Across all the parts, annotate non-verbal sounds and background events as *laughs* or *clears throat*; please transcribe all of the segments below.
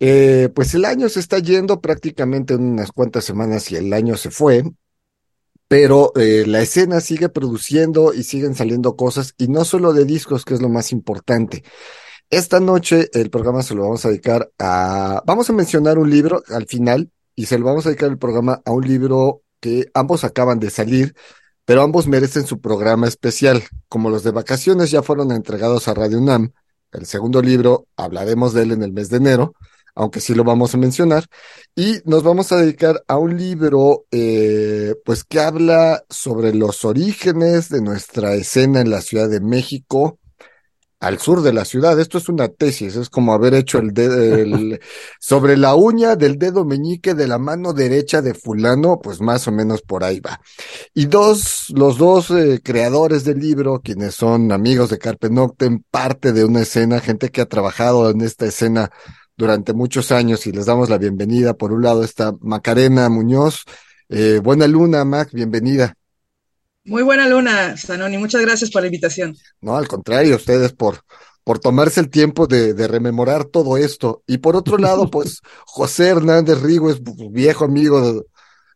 Eh, pues el año se está yendo prácticamente en unas cuantas semanas y el año se fue, pero eh, la escena sigue produciendo y siguen saliendo cosas, y no solo de discos, que es lo más importante. Esta noche el programa se lo vamos a dedicar a, vamos a mencionar un libro al final, y se lo vamos a dedicar el programa a un libro que ambos acaban de salir, pero ambos merecen su programa especial. Como los de vacaciones ya fueron entregados a Radio UNAM, el segundo libro hablaremos de él en el mes de enero, aunque sí lo vamos a mencionar, y nos vamos a dedicar a un libro, eh, pues que habla sobre los orígenes de nuestra escena en la Ciudad de México, al sur de la ciudad. Esto es una tesis, es como haber hecho el, dedo *laughs* sobre la uña del dedo meñique de la mano derecha de fulano, pues más o menos por ahí va. Y dos, los dos eh, creadores del libro, quienes son amigos de Carpe Noctem, parte de una escena, gente que ha trabajado en esta escena durante muchos años y les damos la bienvenida. Por un lado está Macarena Muñoz. Eh, buena luna, Mac, bienvenida. Muy buena luna, Sanoni. Muchas gracias por la invitación. No, al contrario, ustedes por, por tomarse el tiempo de, de, rememorar todo esto. Y por otro lado, *laughs* pues José Hernández Rigo es viejo amigo,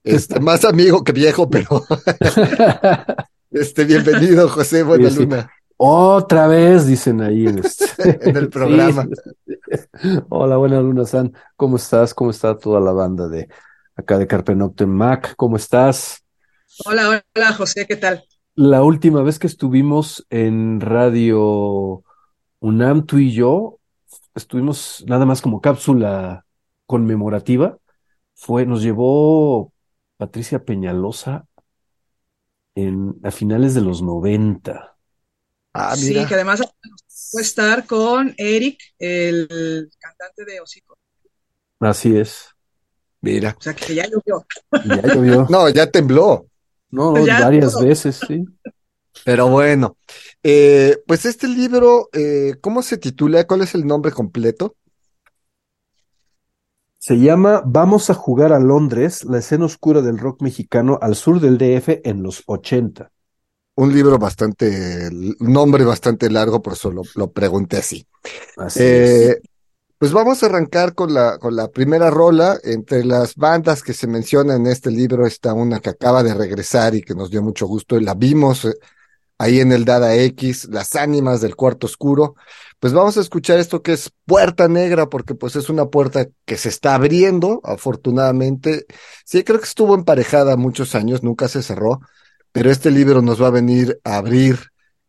este, más amigo que viejo, pero *laughs* *laughs* este, bienvenido, José, buena luna. Otra vez, dicen ahí en, este... *laughs* en el programa. *laughs* Hola, buena luna, San. ¿Cómo estás? ¿Cómo está toda la banda de acá de Carpe Noctem? Mac, ¿cómo estás? Hola, hola José, ¿qué tal? La última vez que estuvimos en Radio UNAM, tú y yo, estuvimos nada más como cápsula conmemorativa, fue, nos llevó Patricia Peñalosa en, a finales de los 90. Ah, sí, que además fue estar con Eric, el cantante de Hocico. Así es. Mira. O sea que ya llovió. Ya llovió. *laughs* no, ya tembló. No, *laughs* varias veces, sí. Pero bueno, eh, pues este libro, eh, ¿cómo se titula? ¿Cuál es el nombre completo? Se llama Vamos a jugar a Londres, la escena oscura del rock mexicano al sur del DF en los 80. Un libro bastante, nombre bastante largo, por eso lo, lo pregunté así. Así eh, es. Pues vamos a arrancar con la, con la primera rola. Entre las bandas que se mencionan en este libro está una que acaba de regresar y que nos dio mucho gusto y la vimos eh, ahí en el Dada X, Las Ánimas del Cuarto Oscuro. Pues vamos a escuchar esto que es Puerta Negra, porque pues es una puerta que se está abriendo, afortunadamente. Sí, creo que estuvo emparejada muchos años, nunca se cerró, pero este libro nos va a venir a abrir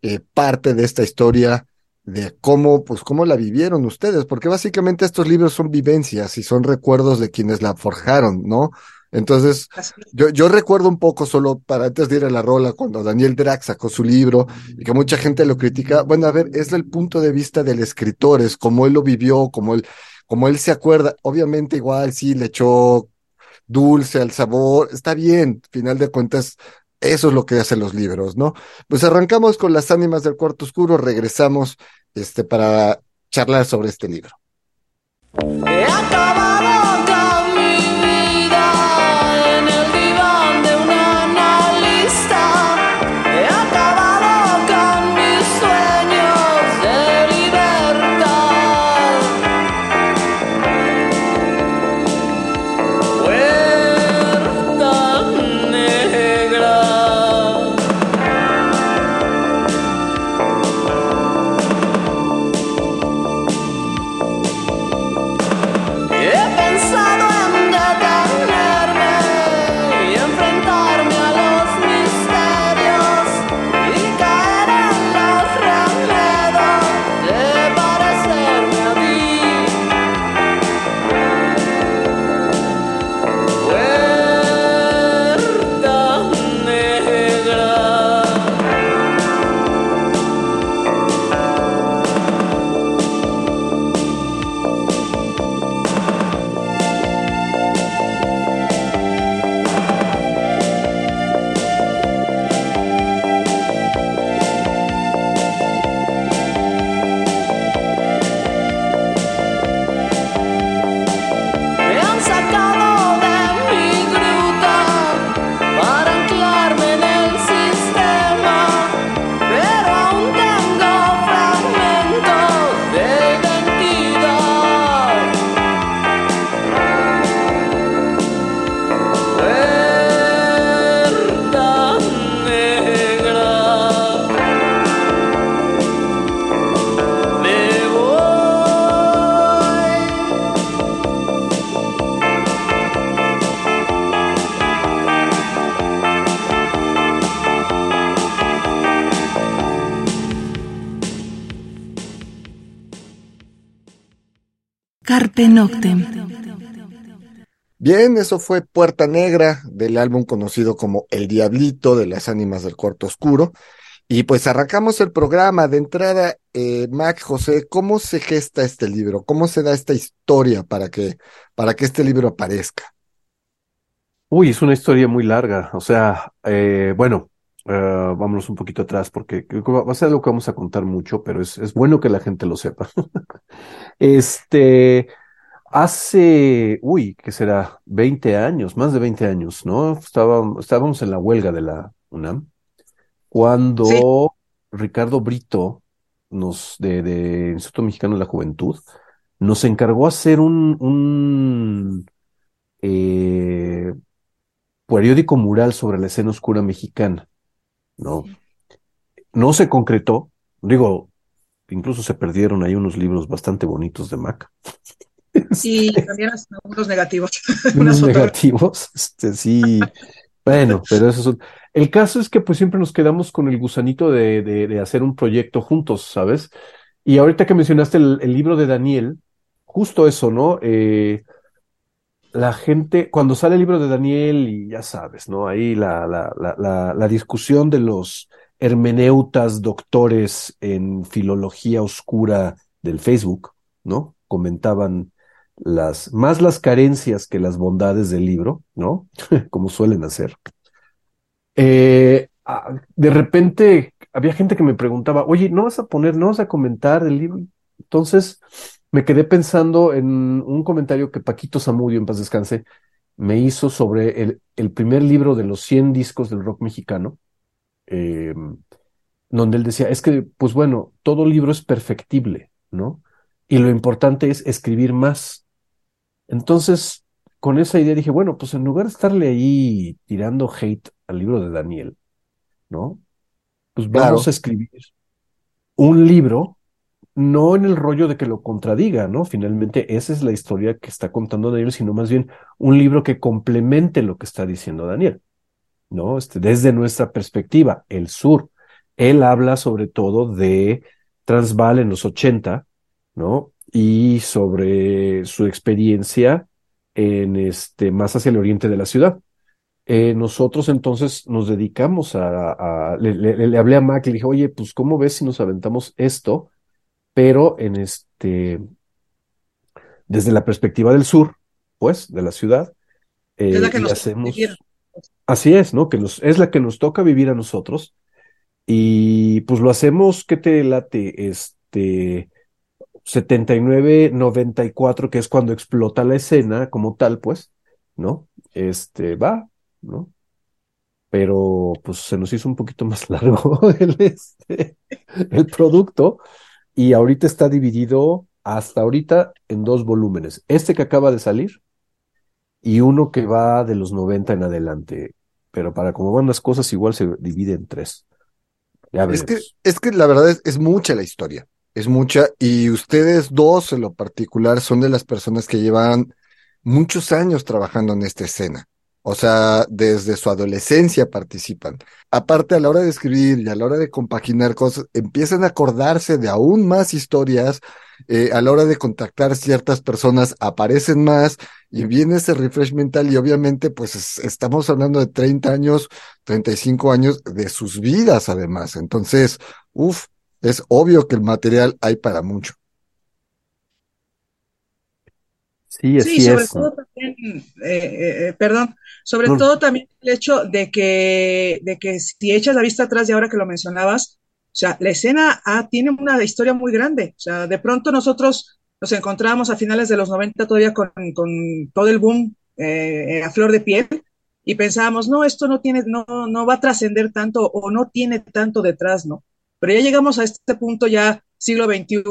eh, parte de esta historia de cómo, pues, cómo la vivieron ustedes, porque básicamente estos libros son vivencias y son recuerdos de quienes la forjaron, ¿no? Entonces, yo, yo recuerdo un poco solo para antes de ir a la rola, cuando Daniel Drax sacó su libro y que mucha gente lo critica. Bueno, a ver, es el punto de vista del escritor, es como él lo vivió, como él, como él se acuerda. Obviamente, igual sí le echó dulce al sabor, está bien, final de cuentas, eso es lo que hacen los libros, ¿no? Pues arrancamos con las ánimas del cuarto oscuro, regresamos este, para charlar sobre este libro. Bien, eso fue Puerta Negra del álbum conocido como El Diablito de las Ánimas del Cuarto Oscuro. Y pues arrancamos el programa. De entrada, eh, Mac José, ¿cómo se gesta este libro? ¿Cómo se da esta historia para que, para que este libro aparezca? Uy, es una historia muy larga. O sea, eh, bueno, eh, vámonos un poquito atrás porque va a ser algo que vamos a contar mucho, pero es, es bueno que la gente lo sepa. *laughs* este, Hace, uy, ¿qué será? 20 años, más de 20 años, ¿no? estábamos en la huelga de la UNAM cuando Ricardo Brito, nos, de, de, Instituto Mexicano de la Juventud, nos encargó hacer un, un eh, periódico mural sobre la escena oscura mexicana, ¿no? No se concretó, digo, incluso se perdieron ahí unos libros bastante bonitos de Mac. Sí, también unos negativos. *laughs* Unos negativos, este, sí. Bueno, pero eso es... El caso es que pues siempre nos quedamos con el gusanito de, de, hacer un proyecto juntos, ¿sabes? Y ahorita que mencionaste el, libro de Daniel, justo eso, ¿no? Eh, la gente, cuando sale el libro de Daniel, y ya sabes, ¿no? Ahí la, la, la, la discusión de los hermeneutas, doctores en filología oscura del Facebook, ¿no? Comentaban las, más las carencias que las bondades del libro, ¿no? *laughs* Como suelen hacer. Eh, de repente había gente que me preguntaba, oye, ¿no vas a poner, no vas a comentar el libro? Entonces me quedé pensando en un comentario que Paquito Zamudio, en paz descanse, me hizo sobre el, el primer libro de los 100 discos del rock mexicano, em, donde él decía, es que, pues bueno, todo libro es perfectible, ¿no? Y lo importante es escribir más, entonces, con esa idea dije, bueno, pues en lugar de estarle ahí tirando hate al libro de Daniel, ¿no? Pues vamos a escribir un libro, no en el rollo de que lo contradiga, ¿no? Finalmente, esa es la historia que está contando Daniel, sino más bien un libro que complemente lo que está diciendo Daniel, ¿no? Este, desde nuestra perspectiva, el sur. Él habla sobre todo de Transvaal en los 80, ¿no? Y sobre su experiencia en este, más hacia el oriente de la ciudad. Eh, nosotros entonces nos dedicamos a, le, le, hablé a Mac y le dije, oye, pues ¿cómo ves si nos aventamos esto? Pero en este, desde la perspectiva del sur, pues, de la ciudad, es la eh, que nos hacemos, así es, ¿no? Que nos, es la que nos toca vivir a nosotros y pues lo hacemos, ¿qué te late? Este, 79, 94, que es cuando explota la escena como tal, pues, ¿no? Este, va, ¿no? Pero pues se nos hizo un poquito más *laughs* largo el, este, el producto y ahorita está dividido hasta ahorita en dos volúmenes. Este que acaba de salir y uno que va de los 90 en adelante. Pero para cómo van las cosas, igual se divide en tres. Ya es, que, es que la verdad es mucha la historia es mucha. Y ustedes dos en lo particular son de las personas que llevan muchos años trabajando en esta escena. O sea, desde su adolescencia participan. Aparte, a la hora de escribir y a la hora de compaginar cosas, empiezan a acordarse de aún más historias. Eh, a la hora de contactar ciertas personas, aparecen más y viene ese refresh mental y obviamente, pues estamos hablando de 30 años, 35 años de sus vidas además. Entonces, uff, es obvio que el material hay para mucho. Sí, así sí, sobre todo también, eh, eh, eh, perdón, sobre todo también el hecho de que, de que si echas la vista atrás de ahora que lo mencionabas, o sea, la escena ah, tiene una historia muy grande. O sea, de pronto nosotros nos encontramos a finales de los 90 todavía con, con todo el boom a flor de piel y pensábamos, no, esto no tiene, no, no va a trascender tanto o no tiene tanto detrás, ¿no? Pero ya llegamos a este punto ya siglo XXI,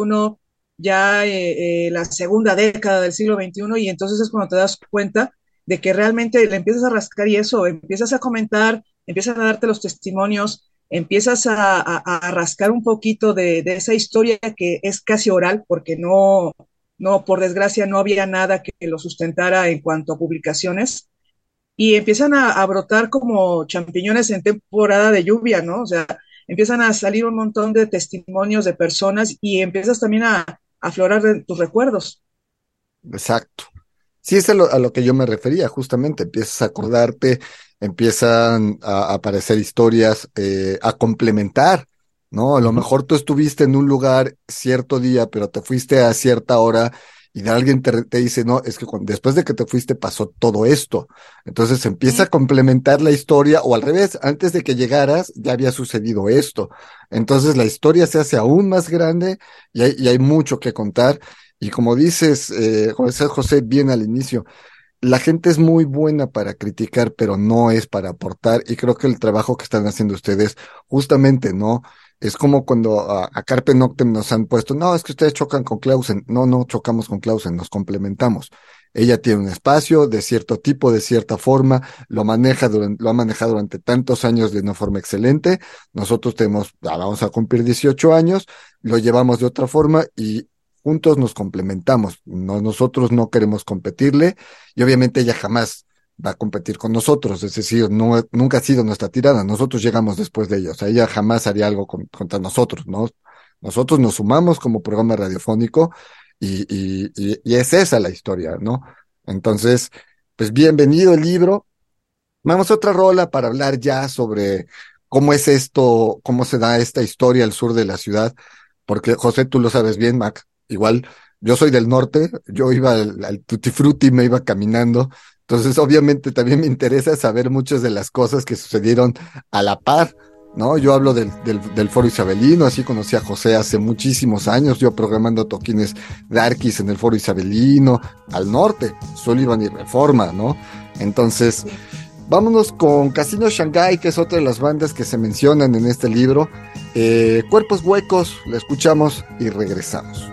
ya eh, eh, la segunda década del siglo XXI, y entonces es cuando te das cuenta de que realmente le empiezas a rascar y eso, empiezas a comentar, empiezas a darte los testimonios, empiezas a, rascar un poquito de, esa historia que es casi oral, porque no, no, por desgracia, no había nada que lo sustentara en cuanto a publicaciones, y empiezan a, a brotar como champiñones en temporada de lluvia, ¿no? O sea, empiezan a salir un montón de testimonios de personas y empiezas también a, aflorar tus recuerdos. exacto. Sí, es a lo, que yo me refería, justamente. Empiezas a acordarte, empiezan a, aparecer historias, eh, a complementar, ¿no? A lo mejor tú estuviste en un lugar cierto día, pero te fuiste a cierta hora y alguien te, dice, no, es que después de que te fuiste pasó todo esto. Entonces empieza a complementar la historia o al revés, antes de que llegaras ya había sucedido esto. Entonces la historia se hace aún más grande y hay, y hay mucho que contar. Y como dices, eh, José José, bien al inicio, la gente es muy buena para criticar, pero no es para aportar. Y creo que el trabajo que están haciendo ustedes, justamente, ¿no? Es como cuando a, Carpe Noctem nos han puesto, no, es que ustedes chocan con Clausen. No, no chocamos con Clausen, nos complementamos. Ella tiene un espacio de cierto tipo, de cierta forma, lo maneja durante, lo ha manejado durante tantos años de una forma excelente. Nosotros tenemos, vamos a cumplir 18 años, lo llevamos de otra forma y juntos nos complementamos. No, nosotros no queremos competirle y obviamente ella jamás va a competir con nosotros, es decir, no, nunca ha sido nuestra tirada, nosotros llegamos después de ella, o sea, ella jamás haría algo contra nosotros, ¿no? Nosotros nos sumamos como programa radiofónico y, y, y, es esa la historia, ¿no? Entonces, pues bienvenido el libro. Vamos a otra rola para hablar ya sobre cómo es esto, cómo se da esta historia al sur de la ciudad, porque José, tú lo sabes bien, Mac, igual yo soy del norte, yo iba al, al Tutti Frutti, me iba caminando, entonces obviamente también me interesa saber muchas de las cosas que sucedieron a la par, ¿no? Yo hablo del, del, Foro Isabelino, así conocí a José hace muchísimos años, yo programando toquines darkies en el Foro Isabelino, al norte, Sullivan y Reforma, ¿no? Entonces, vámonos con Casino Shanghai, que es otra de las bandas que se mencionan en este libro. Eh, Cuerpos Huecos, la escuchamos y regresamos.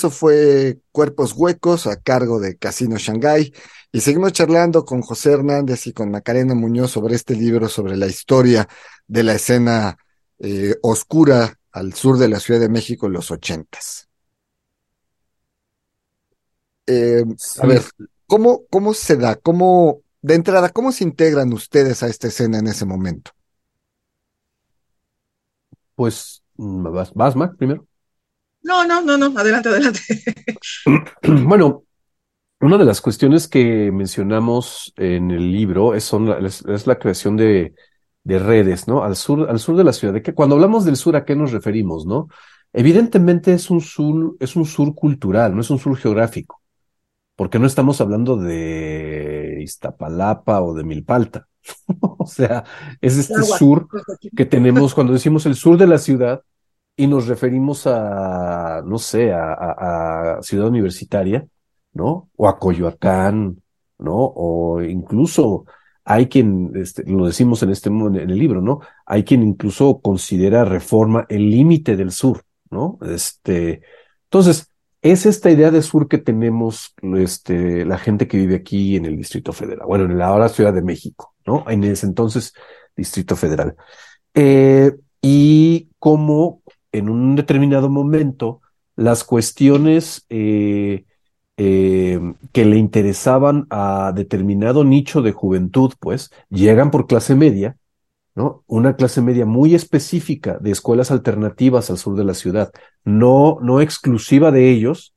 Eso fue Cuerpos Huecos a cargo de Casino Shanghai. Y seguimos charlando con José Hernández y con Macarena Muñoz sobre este libro, sobre la historia de la escena eh, oscura al sur de la Ciudad de México en los ochentas. Eh, a ver, ¿cómo, ¿cómo se da? ¿Cómo, de entrada, cómo se integran ustedes a esta escena en ese momento? Pues, ¿vas, vas Mac, primero? No, no, no, no, adelante, adelante. *clears throat* bueno, una de las cuestiones que mencionamos en el libro es, son es, la creación de, de, redes, ¿no? Al sur, al sur de la ciudad. De que cuando hablamos del sur, ¿a qué nos referimos, no? Evidentemente es un sur, es un sur cultural, no es un sur geográfico, porque no estamos hablando de Iztapalapa o de Milpalta. *laughs* o sea, es este sur *laughs* que tenemos cuando decimos el sur de la ciudad y nos referimos a, no sé, a, a Ciudad Universitaria ¿no? O a Coyoacán, ¿no? O incluso hay quien, este, lo decimos en este en el libro, ¿no? Hay quien incluso considera reforma el límite del sur, ¿no? Este, entonces, es esta idea de sur que tenemos este, la gente que vive aquí en el Distrito Federal, bueno, en la ahora Ciudad de México, ¿no? En ese entonces Distrito Federal. Eh, y como en un determinado momento las cuestiones eh, eh, que le interesaban a determinado nicho de juventud, pues, llegan por clase media, ¿no? Una clase media muy específica de escuelas alternativas al sur de la ciudad, no, no exclusiva de ellos,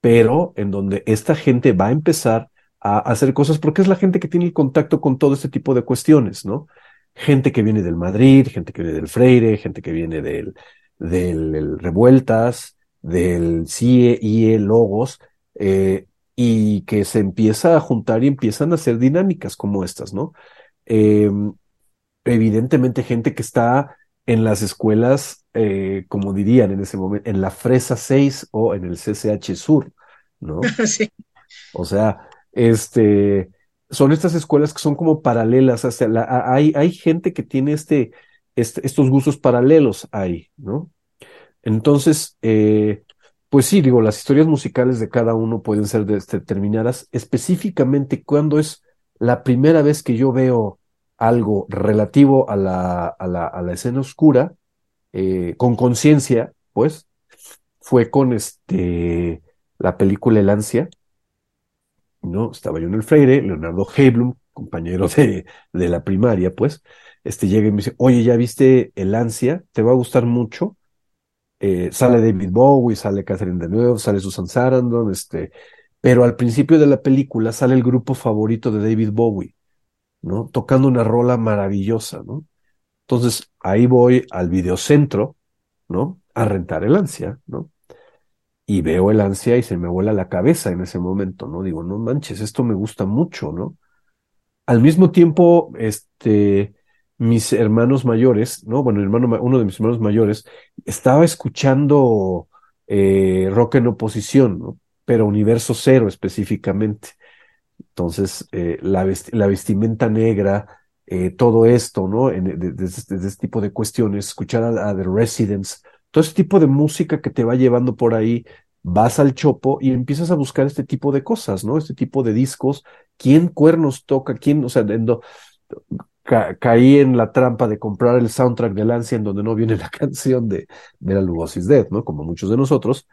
pero en donde esta gente va a empezar a hacer cosas porque es la gente que tiene el contacto con todo este tipo de cuestiones, ¿no? Gente que viene del Madrid, gente que viene del Freire, gente que viene del, del, Revueltas, del CIE, IE, Logos, eh, y que se empieza a juntar y empiezan a hacer dinámicas como estas, ¿no? Em, evidentemente gente que está en las escuelas, eh, como dirían en ese momento, en la Fresa 6 o en el CCH Sur, ¿no? *laughs* Sí. O sea, este, son estas escuelas que son como paralelas, hacia la, hay, hay gente que tiene este, este, estos gustos paralelos ahí, ¿no? Entonces, eh, pues sí, digo, las historias musicales de cada uno pueden ser determinadas específicamente cuando es la primera vez que yo veo algo relativo a la, a la, a la escena oscura, eh, con conciencia, pues, fue con este, la película El Ansia, ¿no? Estaba yo en el Freire, Leonardo Heiblum, compañero de, de la primaria, pues, este llega y me dice, oye, ¿ya viste El Ansia? ¿Te va a gustar mucho? Eh, sale David Bowie, sale Catherine Deneuve, sale Susan Sarandon, este, pero al principio de la película sale el grupo favorito de David Bowie, ¿no? Tocando una rola maravillosa, ¿no? Entonces ahí voy al videocentro, ¿no? A rentar el ansia, ¿no? Y veo el ansia y se me vuela la cabeza en ese momento, ¿no? Digo, no manches, esto me gusta mucho, ¿no? Al mismo tiempo, este, mis hermanos mayores, ¿no? Bueno, hermano, uno de mis hermanos mayores estaba escuchando eh, rock en oposición, ¿no? Pero universo cero específicamente. Entonces, eh, la, vestimenta negra, eh, todo esto, ¿no? de, este tipo de cuestiones, escuchar a, The Residents, todo ese tipo de música que te va llevando por ahí, vas al chopo y empiezas a buscar este tipo de cosas, ¿no? Este tipo de discos, quién cuernos toca, quién, o sea, caí en la trampa de comprar el soundtrack de Lancia en donde no viene la *laughs* canción de Bela Lugosi's Dead, ¿no? Como muchos de nosotros,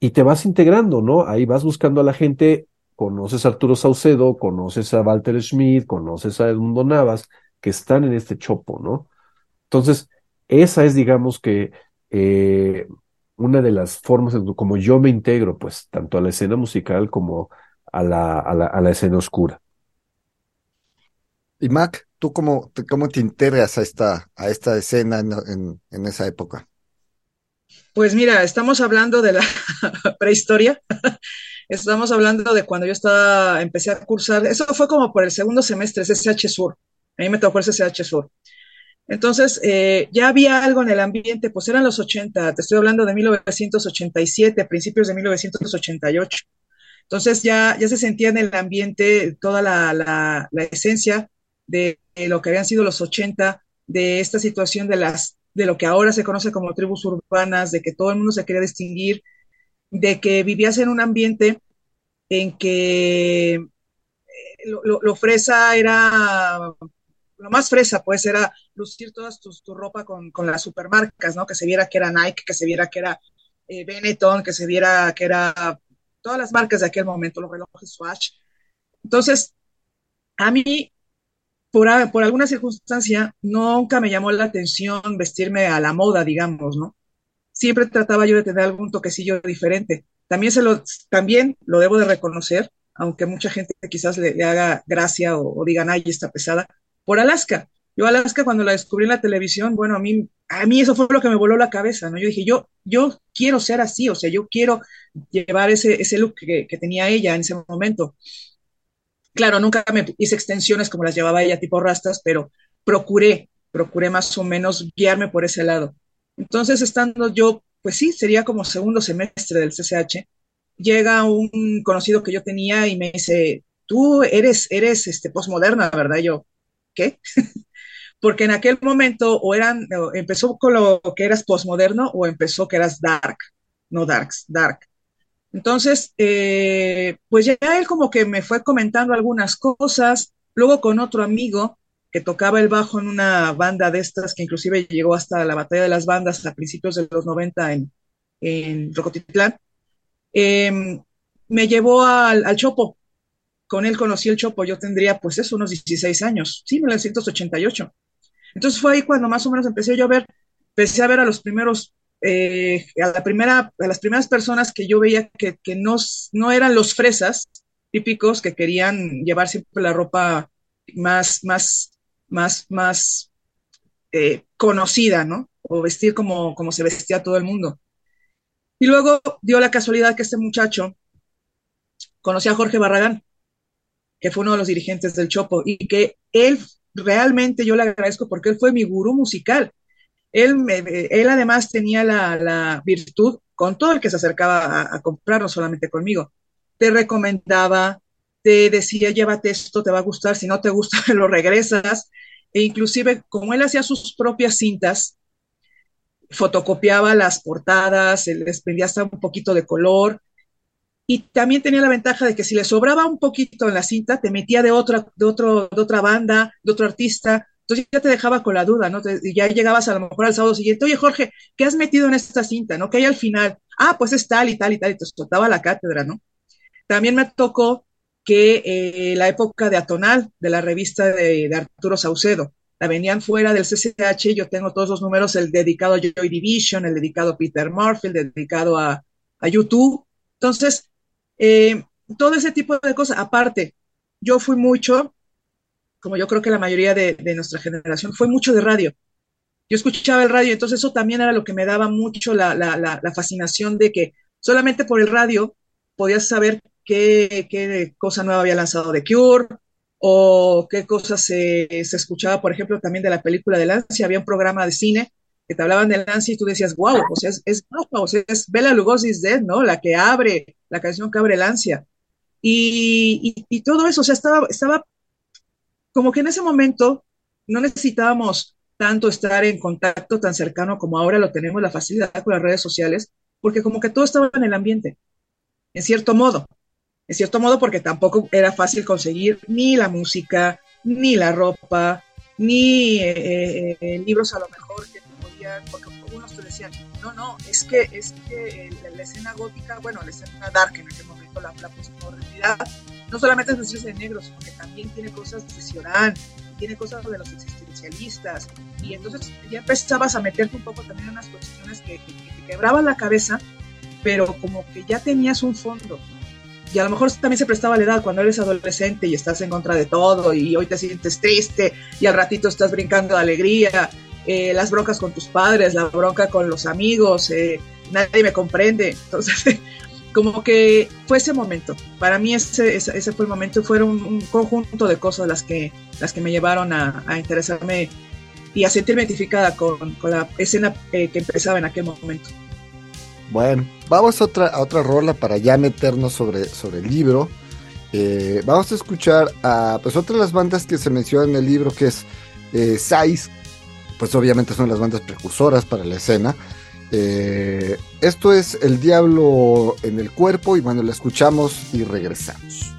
y te vas integrando, ¿no? Ahí vas buscando a la gente, conoces a Arturo Saucedo, conoces a Walter Schmidt, conoces a Edmundo Navas, que están en este chopo, ¿no? Entonces, esa es, digamos que, eh, una de las formas en como yo me integro, pues, tanto a la escena musical como a la, a la, a la escena oscura. Y Mac, ¿tú cómo, cómo te integras a esta, a esta escena en, en, esa época? Pues mira, estamos hablando de la *laughs* prehistoria. *laughs* Estamos hablando de cuando yo estaba, empecé a cursar, eso fue como por el segundo semestre, SSH Sur. A mí me tocó el SSH Sur. Entonces, eh, ya había algo en el ambiente, pues eran los 80, te estoy hablando de 1987, principios de 1988. Entonces ya, ya se sentía en el ambiente toda la, la esencia de lo que habían sido los 80, de esta situación de las de lo que ahora se conoce como tribus urbanas, de que todo el mundo se quería distinguir. de que vivías en un ambiente en que eh, lo, fresa era, lo más fresa pues era lucir toda tu, ropa con, las supermarcas, ¿no? Que se viera que era Nike, que se viera que era eh, Benetton, que se viera que era todas las marcas de aquel momento, los relojes Swatch. Entonces, a mí, por, alguna circunstancia, nunca me llamó la atención vestirme a la moda, digamos, ¿no? Siempre trataba yo de tener algún toquecillo diferente. También, se lo, también lo debo de reconocer, aunque mucha gente quizás le, haga gracia o, o, digan, ay, está pesada, por Alaska. Yo Alaska cuando la descubrí en la televisión, bueno, a mí, a mí eso fue lo que me voló la cabeza, ¿no? Yo dije, yo, yo quiero ser así, o sea, yo quiero llevar ese, ese look que tenía ella en ese momento. Claro, nunca me hice extensiones como las llevaba ella, tipo rastas, pero procuré, procuré más o menos guiarme por ese lado. Entonces, estando yo pues sí, sería como segundo semestre del CCH, llega un conocido que yo tenía y me dice, tú eres, eres este, postmoderna, ¿verdad? yo, ¿qué? *laughs* Porque en aquel momento o eran, empezó con lo que eras postmoderno o empezó que eras dark, no darks, dark. Entonces, eh, pues ya él como que me fue comentando algunas cosas, luego con otro amigo que tocaba el bajo en una banda de estas que inclusive llegó hasta la batalla de las bandas a principios de los 90 en, en Rocotitlán, em, me llevó al, Chopo. Con él conocí el Chopo, yo tendría pues eso, unos 16 años, sí, 1988. Entonces fue ahí cuando más o menos empecé yo a ver, empecé a ver a los primeros, eh, a, la primera, a las primeras personas que yo veía que, que no, no eran los fresas típicos que querían llevar siempre la ropa más, más más, más eh, conocida, ¿no? O vestir como, como se vestía todo el mundo. Y luego dio la casualidad que este muchacho conocía a Jorge Barragán, que fue uno de los dirigentes del Chopo, y que él realmente yo le agradezco porque él fue mi gurú musical. Él, además tenía la, virtud con todo el que se acercaba a, a comprar, no solamente conmigo. Te recomendaba, te decía, llévate esto, te va a gustar, si no te gusta, *laughs* lo regresas. E inclusive, como él hacía sus propias cintas, fotocopiaba las portadas, les prendía hasta un poquito de color. Y también tenía la ventaja de que si le sobraba un poquito en la cinta, te metía de otra, de otro, de otra banda, de otro artista. Entonces ya te dejaba con la duda, ¿no? y ya llegabas a lo mejor al sábado siguiente, oye Jorge, ¿qué has metido en esta cinta, no? Que hay al final, ah, pues es tal y tal y tal, y te soltaba la cátedra, ¿no? También me tocó que eh, la época de Atonal, de la revista de, Arturo Saucedo. La venían fuera del CCH, yo tengo todos los números, el dedicado a Joy Division, el dedicado a Peter Murphy, el dedicado a, a YouTube. Entonces, eh, todo ese tipo de cosas. Aparte, yo fui mucho, como yo creo que la mayoría de, nuestra generación, fue mucho de radio. Yo escuchaba el radio, entonces eso también era lo que me daba mucho la, la, fascinación de que solamente por el radio podías saber qué, qué cosa nueva había lanzado The Cure, o qué cosas se, se, escuchaba, por ejemplo, también de la película de Lancia. Había un programa de cine que te hablaban de Lancia y tú decías, wow, o sea, es, es, o sea, es Bela Lugosi's Dead, ¿no? La que abre, la canción que abre Lancia. Y, y, y, todo eso, o sea, estaba, estaba como que en ese momento no necesitábamos tanto estar en contacto tan cercano como ahora lo tenemos, la facilidad con las redes sociales, porque como que todo estaba en el ambiente, en cierto modo en cierto modo, porque tampoco era fácil conseguir ni la música, ni la ropa, ni eh, eh, libros a lo mejor que podían, porque algunos te decían, no, no, es que, es que la, escena gótica, bueno, la escena dark en aquel momento, la, la realidad, no solamente es vestirse de negro, sino que también tiene cosas de Ciorán, tiene cosas de los existencialistas, y entonces ya empezabas a meterte un poco también en unas cuestiones que te quebraban la cabeza, pero como que ya tenías un fondo, y a lo mejor también se prestaba la edad cuando eres adolescente y estás en contra de todo y hoy te sientes triste y al ratito estás brincando de alegría, eh, las broncas con tus padres, la bronca con los amigos, eh, nadie me comprende. Entonces, como que fue ese momento. Para mí ese, ese, fue el momento, fueron un, conjunto de cosas las que, las que me llevaron a, a interesarme y a sentirme identificada con, con la escena eh, que empezaba en aquel momento. Bueno, vamos a otra, a otra rola para ya meternos sobre, sobre el libro. Eh, vamos a escuchar a pues otra de las bandas que se mencionan en el libro que es eh, Sais, pues obviamente son las bandas precursoras para la escena. Eh, esto es El Diablo en el Cuerpo y bueno, la escuchamos y regresamos.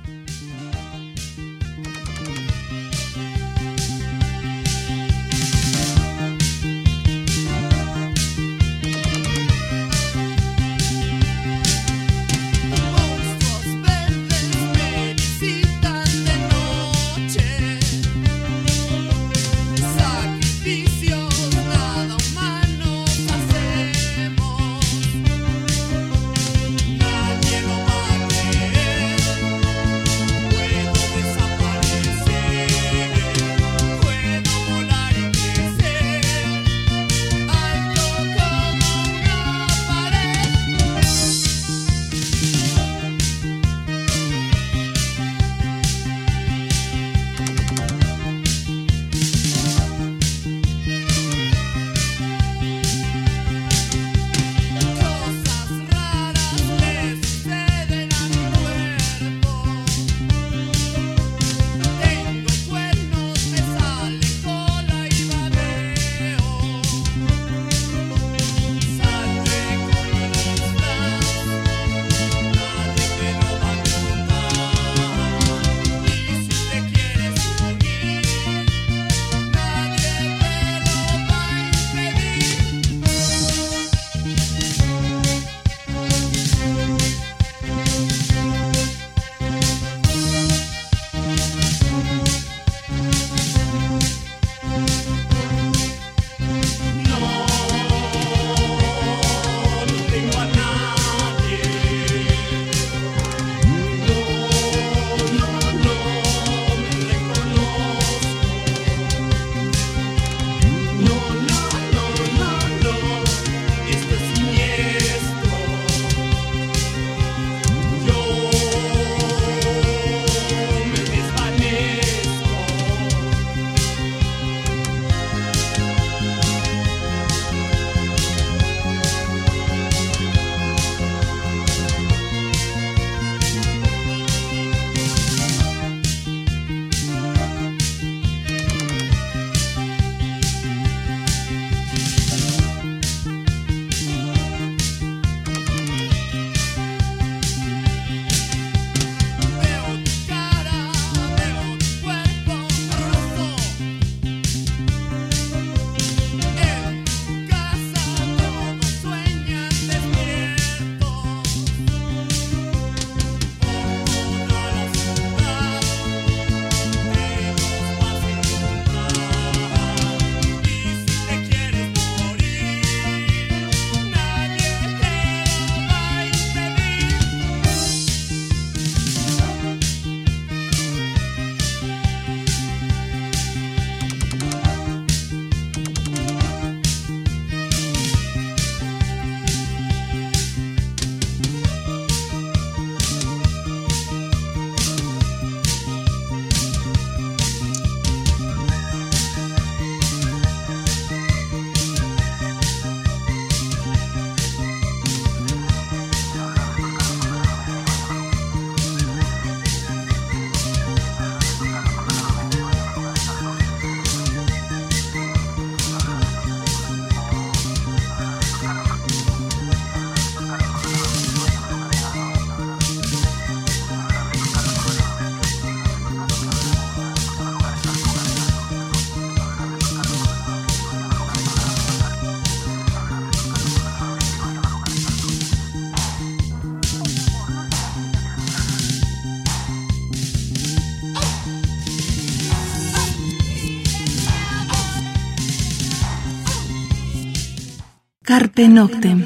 Carpe Noctem.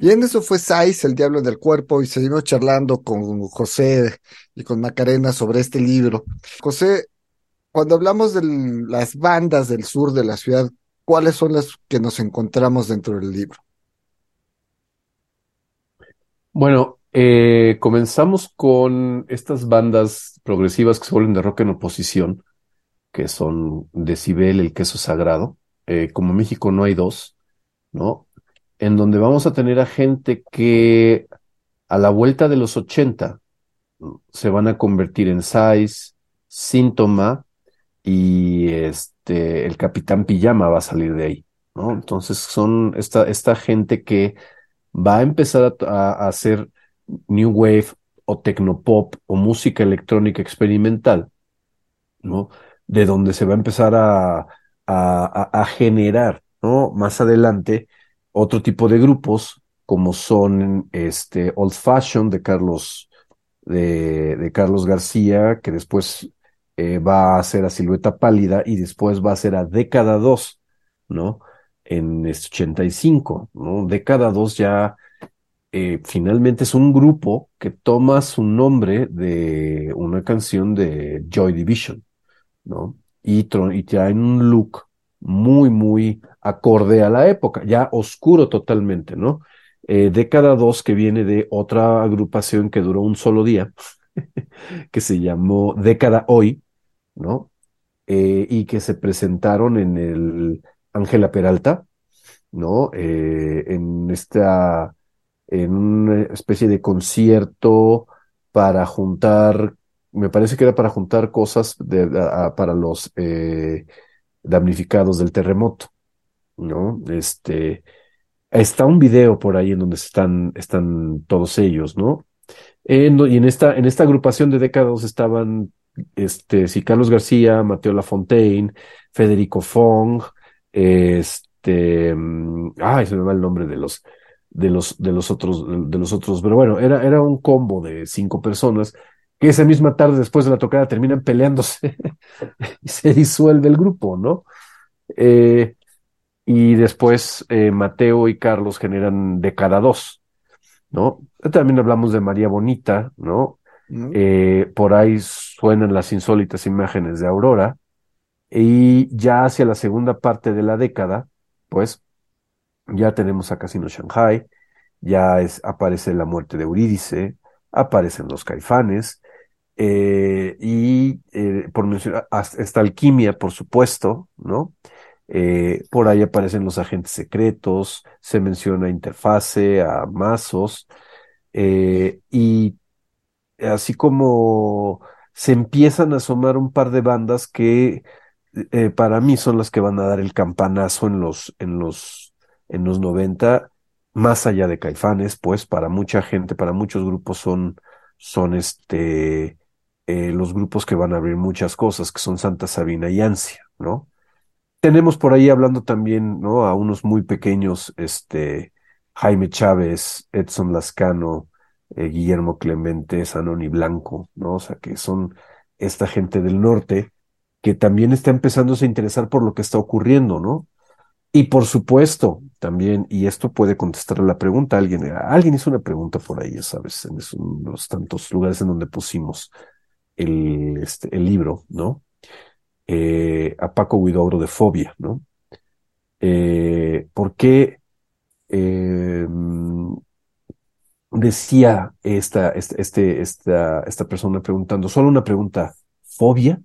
Y en eso fue Sais, el diablo del cuerpo, y seguimos charlando con José y con Macarena sobre este libro. José, cuando hablamos de las bandas del sur de la ciudad, ¿cuáles son las que nos encontramos dentro del libro? Bueno, eh, comenzamos con estas bandas progresivas que se vuelven de rock en oposición, que son Decibel, El Queso Sagrado. Eh, como México no hay dos, ¿no? En donde vamos a tener a gente que a la vuelta de los 80 se van a convertir en size, síntoma y este el Capitán Pijama va a salir de ahí, ¿no? Entonces son esta, esta gente que va a empezar a, hacer new wave o tecnopop o música electrónica experimental, ¿no? De donde se va a empezar a, a, generar, ¿no? Más adelante, otro tipo de grupos, como son este Old Fashion de Carlos, de, de Carlos García, que después eh, va a ser a Silueta Pálida y después va a ser a Década 2, ¿no? En 85, ¿no? Década 2 ya eh, finalmente es un grupo que toma su nombre de una canción de Joy Division, ¿no? Y, y traen un look muy, muy acorde a la época, ya oscuro totalmente, ¿no? Eh, década 2 que viene de otra agrupación que duró un solo día, *laughs* que se llamó Década Hoy, ¿no? Eh, y que se presentaron en el Ángela Peralta, ¿no? Eh, en esta, en una especie de concierto para juntar, me parece que era para juntar cosas para los damnificados del terremoto, ¿no? Este, está un video por ahí en donde están, están todos ellos, ¿no? y en esta, en esta agrupación de décadas estaban este, sí, Carlos García, Mateo Lafontaine, Federico Fong, este, mm, ay, se me va el nombre de los, de los, de los otros, de los otros, pero bueno, era, era un combo de cinco personas que esa misma tarde después de la tocada terminan peleándose *laughs* y se disuelve el grupo, ¿no? Eh, y después eh, Mateo y Carlos generan de cada dos, ¿no? También hablamos de María Bonita, ¿no? Eh, por ahí suenan las insólitas imágenes de Aurora. Y ya hacia la segunda parte de la década, pues ya tenemos a Casino Shanghai, ya es, aparece la muerte de Eurídice, aparecen los caifanes, eh, y eh, por mencionar, esta alquimia, por supuesto, ¿no? Por ahí aparecen los agentes secretos, se menciona interfase, a mazos, y así como se empiezan a asomar un par de bandas que eh, para mí son las que van a dar el campanazo en los, en los, en los 90, más allá de Caifanes, pues para mucha gente, para muchos grupos son, son este, eh, los grupos que van a abrir muchas cosas, que son Santa Sabina y Ansia, ¿no? Tenemos por ahí hablando también, ¿no? A unos muy pequeños, este, Jaime Chávez, Edson Lascano, eh, Guillermo Clemente, Sanoni Blanco, ¿no? O sea, que son esta gente del norte que también está empezándose a interesar por lo que está ocurriendo, ¿no? Y por supuesto, también, y esto puede contestar a la pregunta, alguien, alguien hizo una pregunta por ahí, ¿sabes? En los tantos lugares en donde pusimos el, este, el libro, ¿no? Eh, a Paco Guidouro de Fobia, ¿no? Eh, ¿Por qué eh, decía esta, este, esta, esta persona preguntando, solo una pregunta, ¿fobia?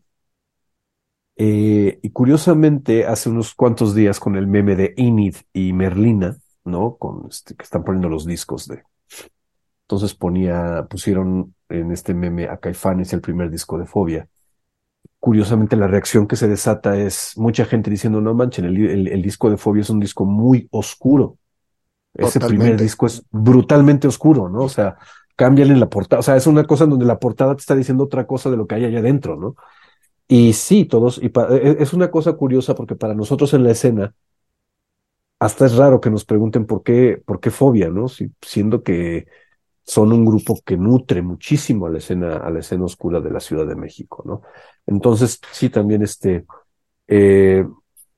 Eh, y curiosamente, hace unos cuantos días con el meme de Enid y Merlina, ¿no? Con este, que están poniendo los discos de. Entonces ponía, pusieron en este meme a Caifanes el primer disco de Fobia. Curiosamente, la reacción que se desata es mucha gente diciendo, no manchen, el disco de Fobia es un disco muy oscuro. Ese primer disco es brutalmente oscuro, ¿no? O sea, cámbiale la portada. O sea, es una cosa en donde la portada te está diciendo otra cosa de lo que hay allá adentro, ¿no? Y sí, todos, y e, es una cosa curiosa porque para nosotros en la escena, hasta es raro que nos pregunten por qué, por qué fobia, ¿no? siendo que son un grupo que nutre muchísimo a la escena, a la escena oscura de la Ciudad de México, ¿no? Entonces, sí, también este, eh,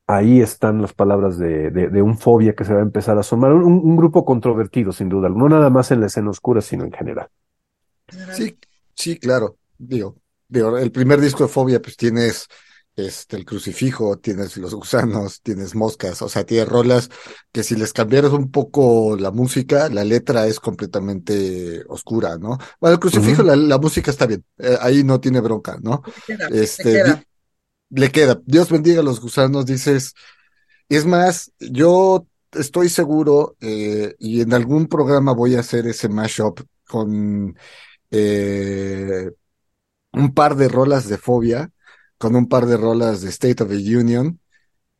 ahí están las palabras de, de, un fobia que se va a empezar a asomar. Un, grupo controvertido, sin duda, no nada más en la escena oscura, sino en general. Sí, sí, claro. Digo, digo, el primer disco de fobia, pues tienes este, el crucifijo, tienes los gusanos, tienes moscas, o sea, tiene rolas que si les cambiaras un poco la música, la letra es completamente oscura, ¿no? Bueno, el crucifijo, la, música está bien, eh, ahí no tiene bronca, ¿no? este, le queda. Dios bendiga a los gusanos, dices. Es más, yo estoy seguro, eh, y en algún programa voy a hacer ese mashup con eh, un par de rolas de fobia, con un par de rolas de State of the Union,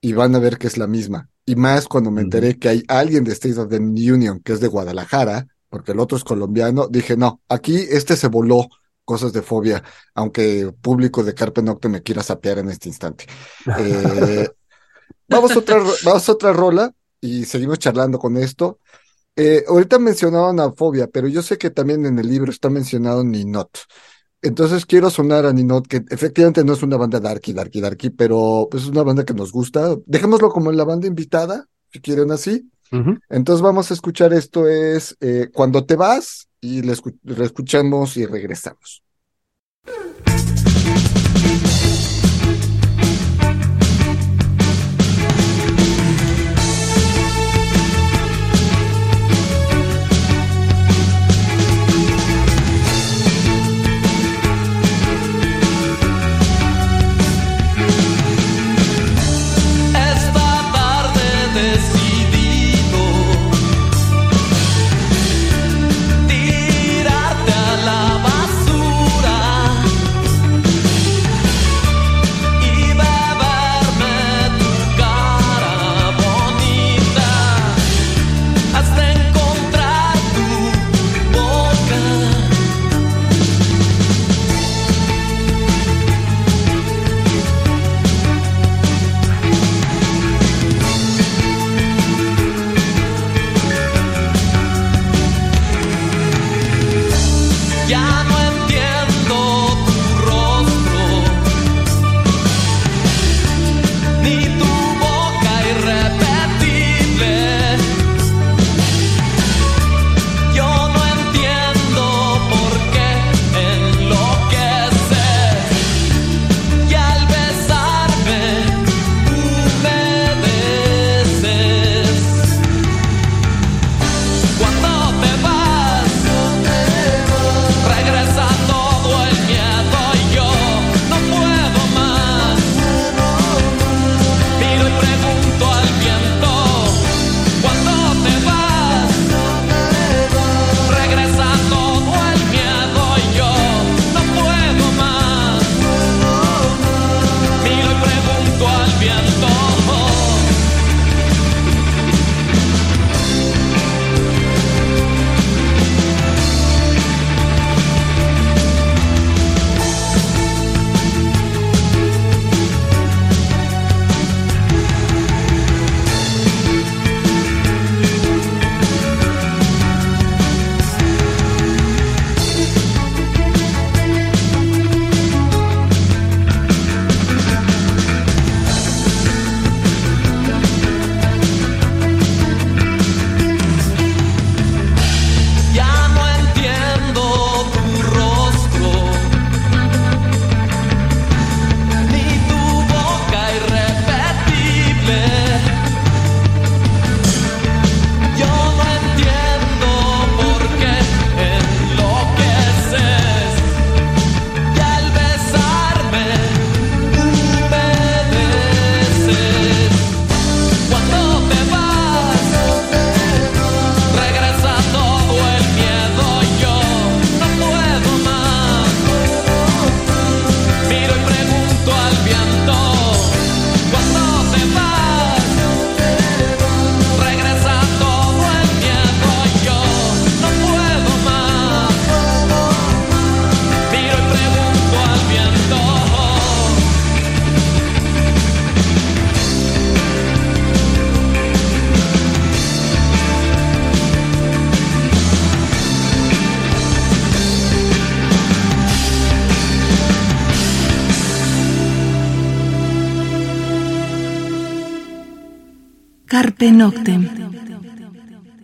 y van a ver que es la misma. y más cuando me enteré que hay alguien de State of the Union que es de Guadalajara, porque el otro es colombiano, dije, no, aquí este se voló cosas de fobia, aunque público de Carpe Nocte me quiera sapear en este instante. *laughs* Eh, vamos, a otra, vamos a otra rola y seguimos charlando con esto. Eh, ahorita mencionaban a Fobia, pero yo sé que también en el libro está mencionado Ninot. Entonces quiero sonar a Ninot, que efectivamente no es una banda darky, darky, darky, pero pues, es una banda que nos gusta. Dejémoslo como en la banda invitada, si quieren así. Entonces vamos a escuchar esto es eh, Cuando te vas y le, escuchamos y regresamos.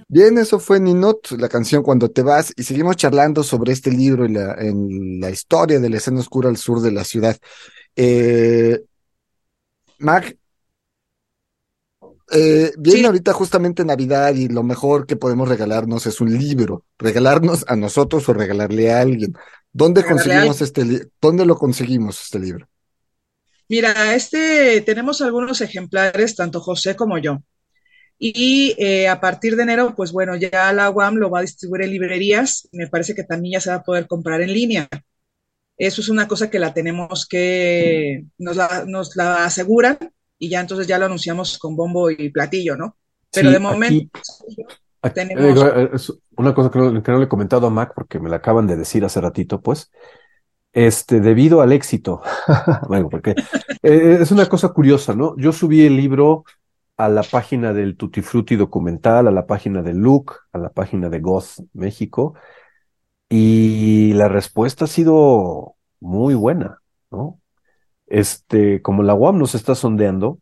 Bien, eso fue Ninot, la canción Cuando te vas, y seguimos charlando sobre este libro en la, en la historia de la escena oscura al sur de la ciudad. Eh, Mac, eh, viene ahorita justamente Navidad y lo mejor que podemos regalarnos es un libro, regalarnos a nosotros o regalarle a alguien. ¿Dónde conseguimos este ¿Dónde lo conseguimos este libro? Mira, este tenemos algunos ejemplares, tanto José como yo. Y eh, a partir de enero, pues bueno, ya la UAM lo va a distribuir en librerías. Me parece que también ya se va a poder comprar en línea. Eso es una cosa que la tenemos que, nos la, nos la aseguran y ya entonces ya lo anunciamos con bombo y platillo, ¿no? Pero de momento tenemos... Eh, una cosa que no, que no, le he comentado a Mac porque me la acaban de decir hace ratito, pues, este, debido al éxito, *laughs* bueno, porque eh, es una cosa curiosa, ¿no? Yo subí el libro a la página del Tutti Frutti documental, a la página de Luke, a la página de Goth México, y la respuesta ha sido muy buena, ¿no? Este, como la UAM nos está sondeando,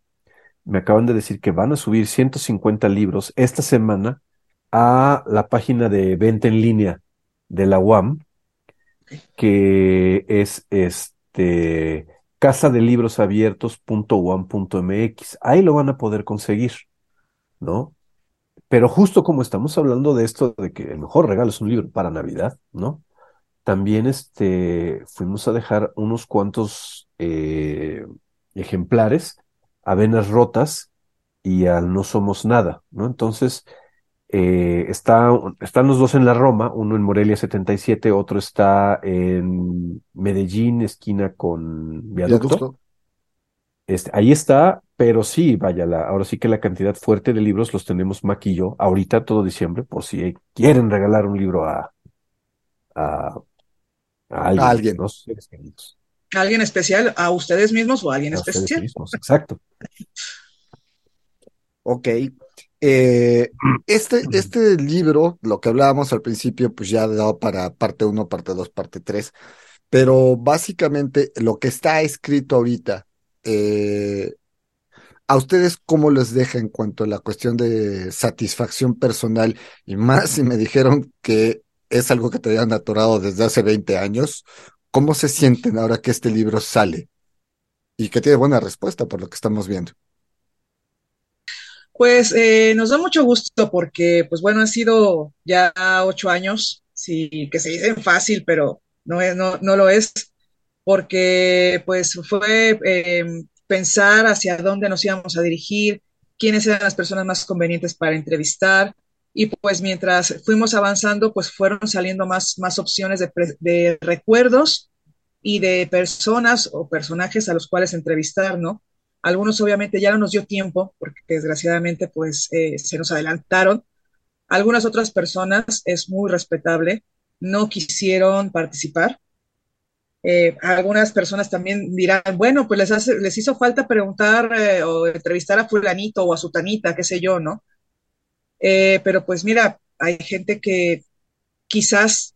me acaban de decir que van a subir 150 libros esta semana a la página de venta en línea de la UAM, que es este casa de libros abiertos.uam.mx. Ahí lo van a poder conseguir, ¿no? Pero justo como estamos hablando de esto, de que el mejor regalo es un libro para Navidad, ¿no? También este, fuimos a dejar unos cuantos eh, ejemplares a Venas Rotas y al No Somos Nada, ¿no? Entonces, eh, está, están los dos en la Roma, uno en Morelia 77, otro está en Medellín, esquina con Viaducto. Este, ahí está, pero sí, vaya, la, ahora sí que la cantidad fuerte de libros los tenemos Maquillo ahorita todo diciembre, por si quieren regalar un libro a, a, alguien. A alguien. especial? ¿A ustedes mismos o a alguien especial? Mismos, exacto. ok. Eh, *clears throat* este, este libro, lo que hablábamos al principio, pues ya ha dado para parte 1, parte 2, parte 3, pero básicamente lo que está escrito ahorita, eh, ¿a ustedes cómo les deja en cuanto a la cuestión de satisfacción personal? Y más si me dijeron que es algo que te habían atorado desde hace 20 años, ¿cómo se sienten ahora que este libro sale? Y que tiene buena respuesta por lo que estamos viendo. Pues eh, nos da mucho gusto porque, pues bueno, han sido ya ocho años, sí, que se dicen fácil, pero no, es, no, no lo es, porque pues fue em, pensar hacia dónde nos íbamos a dirigir, quiénes eran las personas más convenientes para entrevistar, y pues mientras fuimos avanzando, pues fueron saliendo más, más opciones de, de recuerdos y de personas o personajes a los cuales entrevistar, ¿no? Algunos obviamente ya no nos dio tiempo, porque desgraciadamente pues eh, se nos adelantaron. Algunas otras personas, es muy respetable, no quisieron participar. Eh, algunas personas también dirán, bueno, pues les, hace, les hizo falta preguntar eh, o entrevistar a fulanito o a sutanita, qué sé yo, ¿no? pero pues mira, hay gente que quizás,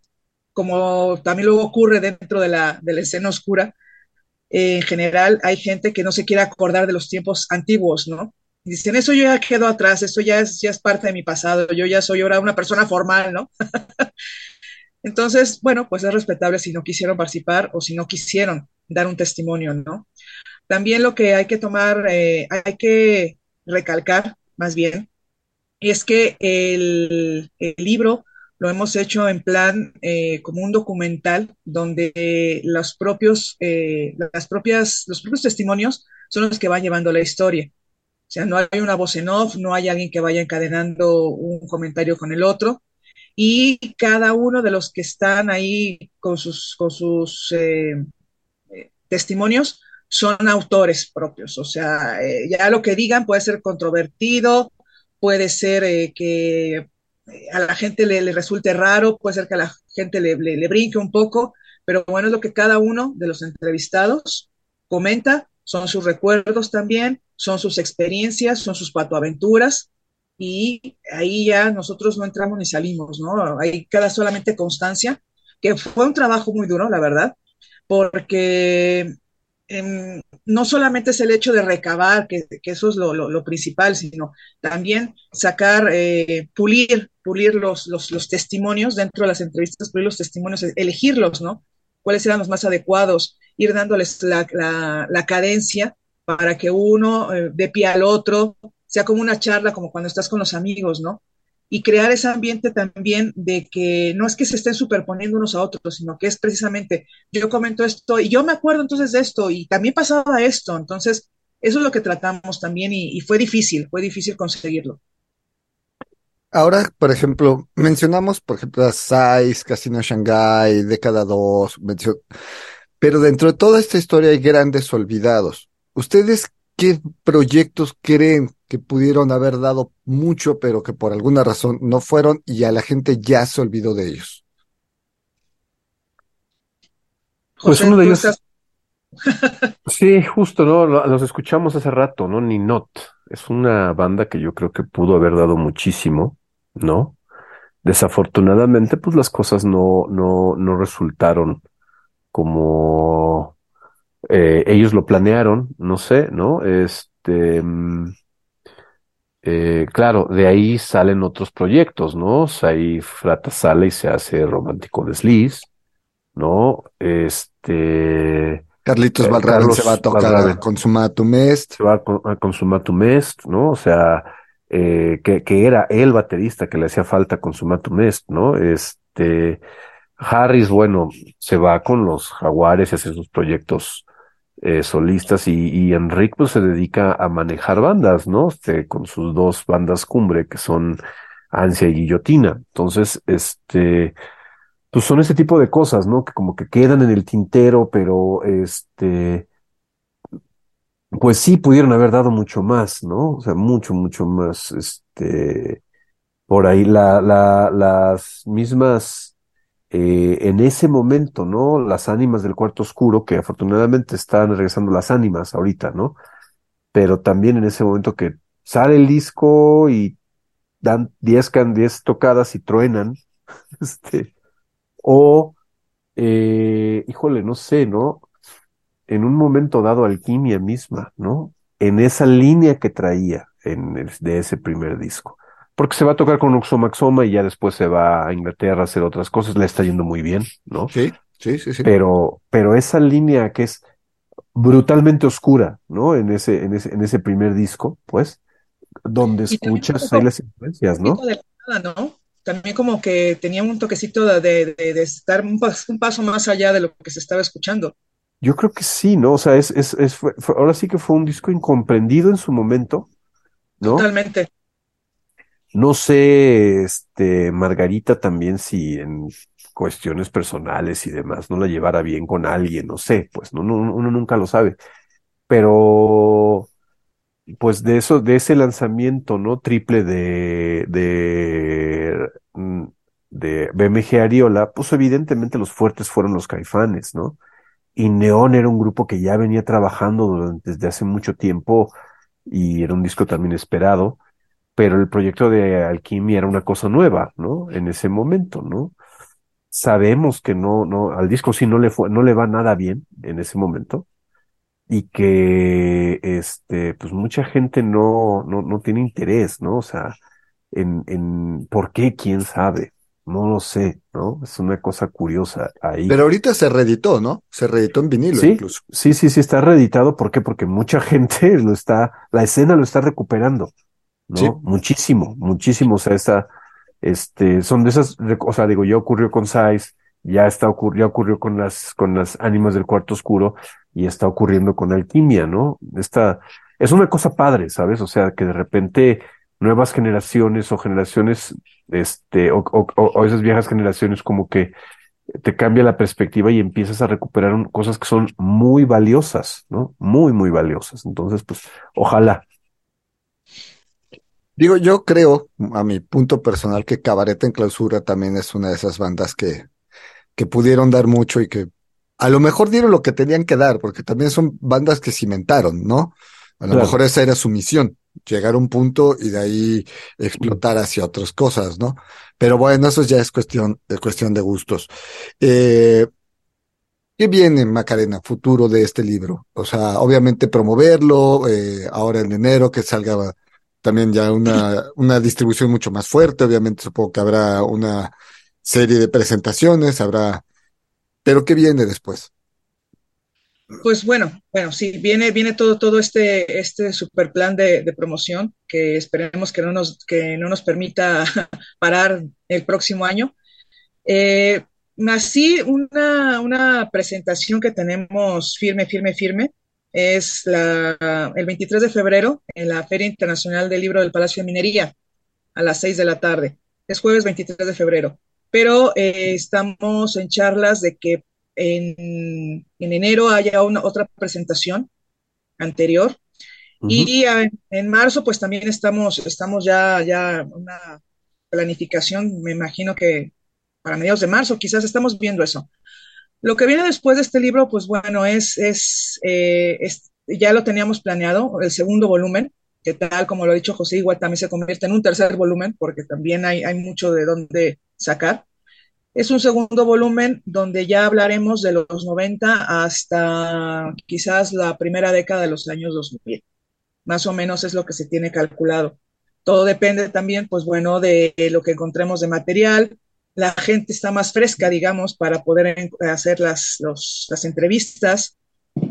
como también luego ocurre dentro de la, de la escena oscura, en general hay gente que no se quiere acordar de los tiempos antiguos, ¿no? Dicen, eso yo ya quedó atrás, eso ya es, parte de mi pasado, yo ya soy ahora una persona formal, ¿no? *laughs* Entonces, bueno, pues es respetable si no quisieron participar o si no quisieron dar un testimonio, ¿no? También lo que hay que tomar, eh, hay que recalcar, más bien, es que el libro lo hemos hecho en plan eh, como un documental donde los propios, eh, las propias, los propios testimonios son los que van llevando la historia. O sea, no hay una voz en off, no hay alguien que vaya encadenando un comentario con el otro. Y cada uno de los que están ahí con sus, con sus eh, testimonios son autores propios. O sea, ya lo que digan puede ser controvertido, puede ser que a la gente le, resulte raro, puede ser que a la gente le, le, brinque un poco, pero bueno, es lo que cada uno de los entrevistados comenta, son sus recuerdos también, son sus experiencias, son sus patoaventuras, y ahí ya nosotros no entramos ni salimos, ¿no? Ahí queda solamente constancia, que fue un trabajo muy duro, la verdad, porque Em, no solamente es el hecho de recabar, que, eso es lo, principal, sino también sacar, eh, pulir, pulir los, los, testimonios dentro de las entrevistas, pulir los testimonios, elegirlos, ¿no? Cuáles eran los más adecuados, ir dándoles la, la, cadencia para que uno eh, de pie al otro, sea como una charla, como cuando estás con los amigos, ¿no? Y crear ese ambiente también de que no es que se estén superponiendo unos a otros, sino que es precisamente, yo comento esto y yo me acuerdo entonces de esto y también pasaba esto, entonces eso es lo que tratamos también y, fue difícil, fue difícil conseguirlo. Ahora, por ejemplo, mencionamos, por ejemplo, a SAIS, Casino Shanghai, Década 2, pero dentro de toda esta historia hay grandes olvidados. ¿Ustedes qué proyectos creen que pudieron haber dado mucho, pero que por alguna razón no fueron y a la gente ya se olvidó de ellos? Pues uno de ellos. *laughs* sí, justo, ¿no? Los escuchamos hace rato, ¿no? Ninot. Es una banda que yo creo que pudo haber dado muchísimo, ¿no? Desafortunadamente, pues las cosas no, no, no resultaron como eh, ellos lo planearon, no sé, ¿no? Este, mm, eh, claro, de ahí salen otros proyectos, ¿no? O sea, ahí Frata sale y se hace Romántico Desliz, ¿no? Este... Carlitos eh, se va a tocar a Consumatum Est. Se va a, Consumatum Est, ¿no? O sea, que, que, era el baterista que le hacía falta Consumatum Est, ¿no? Este... Harris, bueno, se va con los Jaguares y hace sus proyectos eh, solistas y, y Enrique pues, se dedica a manejar bandas, ¿no? Este, con sus dos bandas cumbre que son Ansia y Guillotina. Entonces, este, pues son ese tipo de cosas, ¿no? Que como que quedan en el tintero, pero este, pues sí pudieron haber dado mucho más, ¿no? O sea, mucho, mucho más, este, por ahí la, la, las mismas eh, en ese momento, ¿no? Las ánimas del cuarto oscuro, que afortunadamente están regresando las ánimas ahorita, ¿no? Pero también en ese momento que sale el disco y dan 10 10 tocadas y truenan, *laughs* este, o, eh, híjole, no sé, ¿no? En un momento dado, Alquimia misma, ¿no? En esa línea que traía en de ese primer disco porque se va a tocar con Oxomaxoma y ya después se va a Inglaterra a hacer otras cosas, le está yendo muy bien, ¿no? Sí, sí, sí, sí. Pero, pero esa línea que es brutalmente oscura, ¿no? En ese, en ese, en ese primer disco, pues, donde escuchas ahí las influencias, ¿no? ¿no? También como que tenía un toquecito de, de, estar un, paso más allá de lo que se estaba escuchando. Yo creo que sí, ¿no? O sea, es, es, es ahora sí que fue un disco incomprendido en su momento, ¿no? Totalmente. No sé, este, Margarita también si en cuestiones personales y demás no la llevara bien con alguien, no sé, pues no, uno nunca lo sabe. Pero, pues de eso, de ese lanzamiento, ¿no? Triple de, de, mm, de BMG Ariola, pues evidentemente los fuertes fueron los caifanes, ¿no? Y Neón era un grupo que ya venía trabajando durante, desde hace mucho tiempo y era un disco también esperado pero el proyecto de Alquimia era una cosa nueva, ¿no? En ese momento, ¿no? Sabemos que no, no, al disco sí no le fue, no le va nada bien en ese momento y que, este, pues mucha gente no, no, no tiene interés, ¿no? O sea, en, en, ¿por qué? ¿Quién sabe? No lo sé, ¿no? Es una cosa curiosa ahí. Pero ahorita se reeditó, ¿no? Se reeditó en vinilo ¿Sí? incluso. Sí, sí, sí, está reeditado. ¿Por qué? Porque mucha *laughs* gente lo está, la escena lo está recuperando. ¿No? Muchísimo, muchísimo. O sea, esta, este, son de esas, o sea, digo, ya ocurrió con Size, ya está ya ocurrió con las, con las ánimas del cuarto oscuro y está ocurriendo con Alquimia, ¿no? Esta, es una cosa padre, ¿sabes? O sea, que de repente nuevas generaciones o generaciones, este, o, o, esas viejas generaciones como que te cambia la perspectiva y empiezas a recuperar cosas que son muy valiosas, ¿no? Muy, muy valiosas. Entonces, pues, ojalá, Digo, yo creo, a mi punto personal, que Cabaret en Clausura también es una de esas bandas que, que pudieron dar mucho y que a lo mejor dieron lo que tenían que dar, porque también son bandas que cimentaron, ¿no? A lo mejor esa era su misión, llegar a un punto y de ahí explotar hacia otras cosas, ¿no? Pero bueno, eso ya es cuestión, de cuestión de gustos. Eh, ¿Qué viene, Macarena, futuro de este libro? O sea, obviamente promoverlo, eh, ahora en enero que salga también ya una, una distribución mucho más fuerte. Obviamente supongo que habrá una serie de presentaciones, habrá... Pero ¿qué viene después? Pues bueno, bueno, sí, viene, viene todo, todo este, este super plan de, promoción que esperemos que no nos, que no nos permita *laughs* parar el próximo año. Eh, así, una, una presentación que tenemos firme, firme, firme, es la, el 23 de febrero en la Feria Internacional del Libro del Palacio de Minería a las 6 de la tarde. Es jueves 23 de febrero. Pero eh, estamos en charlas de que en, en enero haya una, otra presentación anterior Y en, marzo, pues también estamos, estamos ya, ya una planificación, me imagino que para mediados de marzo, quizás estamos viendo eso. Lo que viene después de este libro, pues bueno, es, es, eh, es ya lo teníamos planeado, el segundo volumen, que tal como lo ha dicho José, igual también se convierte en un tercer volumen, porque también hay, hay mucho de dónde sacar. Es un segundo volumen donde ya hablaremos de los 90 hasta quizás la primera década de los años 2000. Más o menos es lo que se tiene calculado. Todo depende también, pues bueno, de lo que encontremos de material. La gente está más fresca, digamos, para poder hacer las, las entrevistas.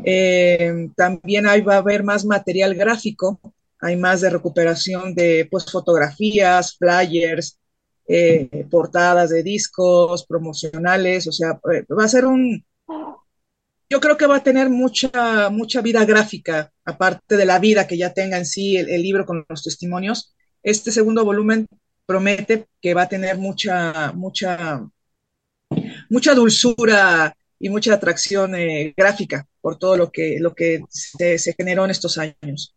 Eh, también ahí va a haber más material gráfico, hay más de recuperación de pues, fotografías, flyers, eh, portadas de discos promocionales, o sea, eh, va a ser un, yo creo que va a tener mucha, mucha vida gráfica, aparte de la vida que ya tenga en sí el, libro con los testimonios. Este segundo volumen promete que va a tener mucha, mucha, mucha dulzura y mucha atracción eh, gráfica por todo lo que, lo que se, se generó en estos años.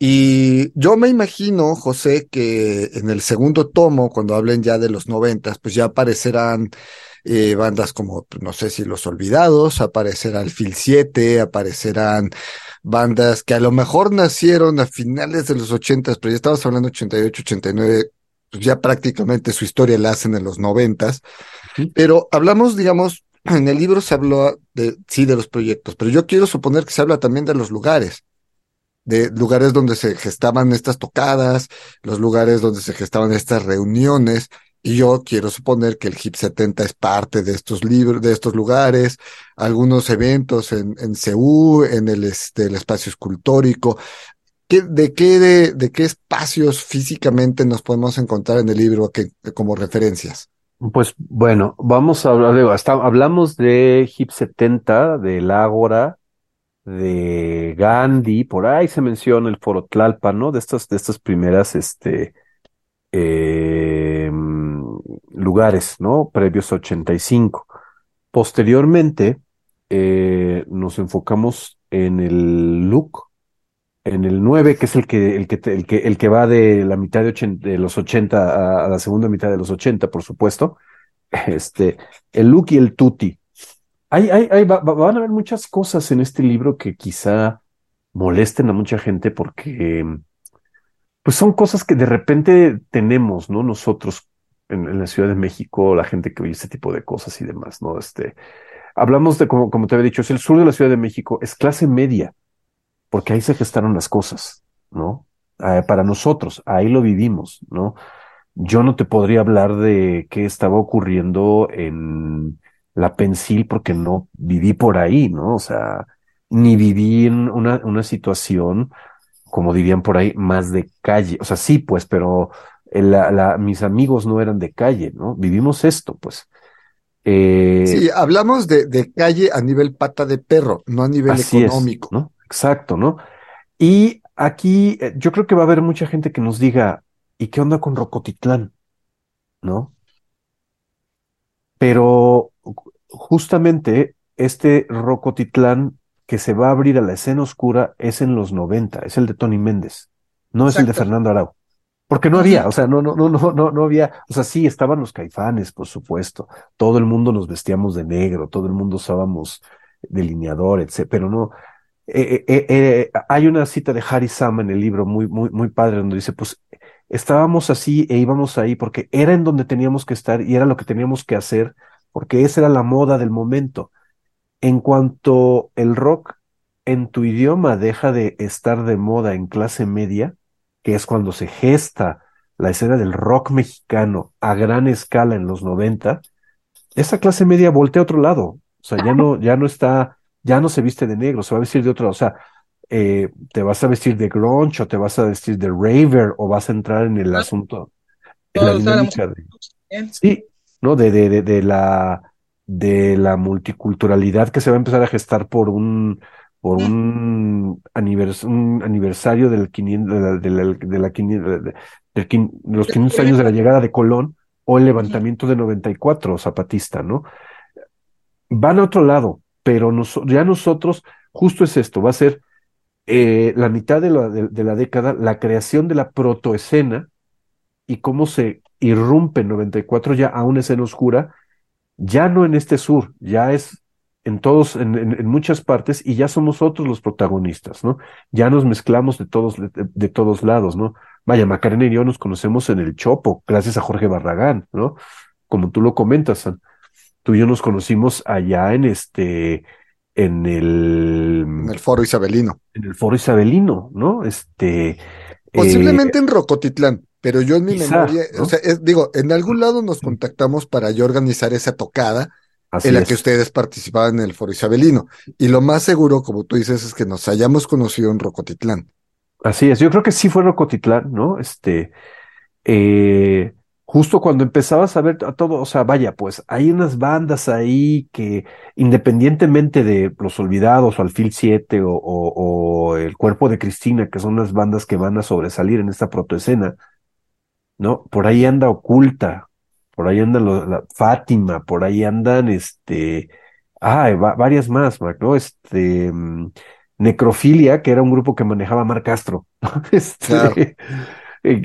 Y yo me imagino, José, que en el segundo tomo, cuando hablen ya de los noventas, pues ya aparecerán eh, bandas como, no sé si Los Olvidados, aparecerá el Fil 7, aparecerán bandas que a lo mejor nacieron a finales de los ochentas, pero ya estamos hablando 88, 89, pues ya prácticamente su historia la hacen en los noventas. Pero hablamos, digamos, *clears throat* en el libro se habló de, sí, de los proyectos, pero yo quiero suponer que se habla también de los lugares de lugares donde se gestaban estas tocadas, los lugares donde se gestaban estas reuniones, y yo quiero suponer que el HIP 70 es parte de estos libros, de estos lugares, algunos eventos en, en en el, este, el espacio escultórico. ¿Qué, de, qué, de, de, qué espacios físicamente nos podemos encontrar en el libro que, como referencias? Pues bueno, vamos a hablar de, hasta hablamos de HIP 70, del Ágora, de Gandhi, por ahí se menciona el Foro Tlalpan, ¿no? De estas, de estas primeras, este, eh, lugares, ¿no? Previos a 85. Posteriormente, eh, nos enfocamos en el look, en el 9, que es el que, el que, el que, el que va de la mitad de, los 80 a, la segunda mitad de los 80, por supuesto. *laughs* Este, el look y el tutti, hay, hay, hay van a haber muchas cosas en este libro que quizá molesten a mucha gente porque pues son cosas que de repente tenemos, ¿no? Nosotros en, la Ciudad de México, la gente que oye este tipo de cosas y demás, ¿no? Este, hablamos de, como, como te había dicho, es el sur de la Ciudad de México, es clase media, porque ahí se gestaron las cosas, ¿no? Eh, para nosotros, ahí lo vivimos, ¿no? Yo no te podría hablar de qué estaba ocurriendo en la pensil porque no viví por ahí, ¿no? O sea, ni viví en una, una situación, como dirían por ahí, más de calle. O sea, sí, pues, pero la, la, mis amigos no eran de calle, ¿no? Vivimos esto, pues. Eh, sí, hablamos de, de, calle a nivel pata de perro, no a nivel económico. ¿no? Exacto, ¿no? Y aquí eh, yo creo que va a haber mucha gente que nos diga, ¿y qué onda con Rocotitlán? ¿No? Pero justamente este Rocotitlán que se va a abrir a la escena oscura es en los 90, es el de Tony Méndez, no es el de Fernando Arau. Porque no había, o sea, no, no, no, no, no, no había, o sea, sí estaban los caifanes, por supuesto. Todo el mundo nos vestíamos de negro, todo el mundo usábamos delineador, etc. Pero no, eh, eh, eh, hay una cita de Harry Sama en el libro muy, muy, muy padre donde dice, pues estábamos así e íbamos ahí porque era en donde teníamos que estar y era lo que teníamos que hacer porque esa era la moda del momento. En cuanto el rock en tu idioma deja de estar de moda en clase media, que es cuando se gesta la escena del rock mexicano a gran escala en los 90, esa clase media voltea a otro lado. O sea, ya no, ya no está, ya no se viste de negro, se va a vestir de otro, o sea, eh, te vas a vestir de grunge o te vas a vestir de raver o vas a entrar en el asunto, en la dinámica de... Sí, ¿no? De, de, de, la, de la multiculturalidad que se va a empezar a gestar por un, por un, anivers un aniversario del 500, de, la, de, la, de, los 500 años de la llegada de Colón o el levantamiento de 94 zapatista, ¿no? Van a otro lado, pero ya nosotros, justo es esto, va a ser eh, la mitad de la, de, la, década, la creación de la protoescena y cómo se irrumpe en 94 ya a una escena oscura, ya no en este sur, ya es en todos, en, muchas partes, y ya somos otros los protagonistas, ¿no? Ya nos mezclamos de todos, de, todos lados, ¿no? Vaya, Macarena y yo nos conocemos en el Chopo, gracias a Jorge Barragán, ¿no? Como tú lo comentas, tú y yo nos conocimos allá en este, en el... En el Foro Isabelino. En el Foro Isabelino, ¿no? Este... Posiblemente eh, en Rocotitlán, pero yo en mi memoria, o sea, digo, en algún lado nos contactamos para yo organizar esa tocada en la que ustedes participaban en el Foro Isabelino. Y lo más seguro, como tú dices, es que nos hayamos conocido en Rocotitlán. Así es, yo creo que sí fue Rocotitlán, ¿no? Este, eh, justo cuando empezabas a ver a todo, o sea, vaya, pues hay unas bandas ahí que independientemente de Los Olvidados o Alfil 7 o, o, El Cuerpo de Cristina, que son las bandas que van a sobresalir en esta protoescena, ¿no? Por ahí anda oculta, por ahí andan la Fátima, por ahí andan este, ah, varias más, ¿no? Este, mm, Necrofilia, que era un grupo que manejaba Mar Castro, *laughs* este, eh,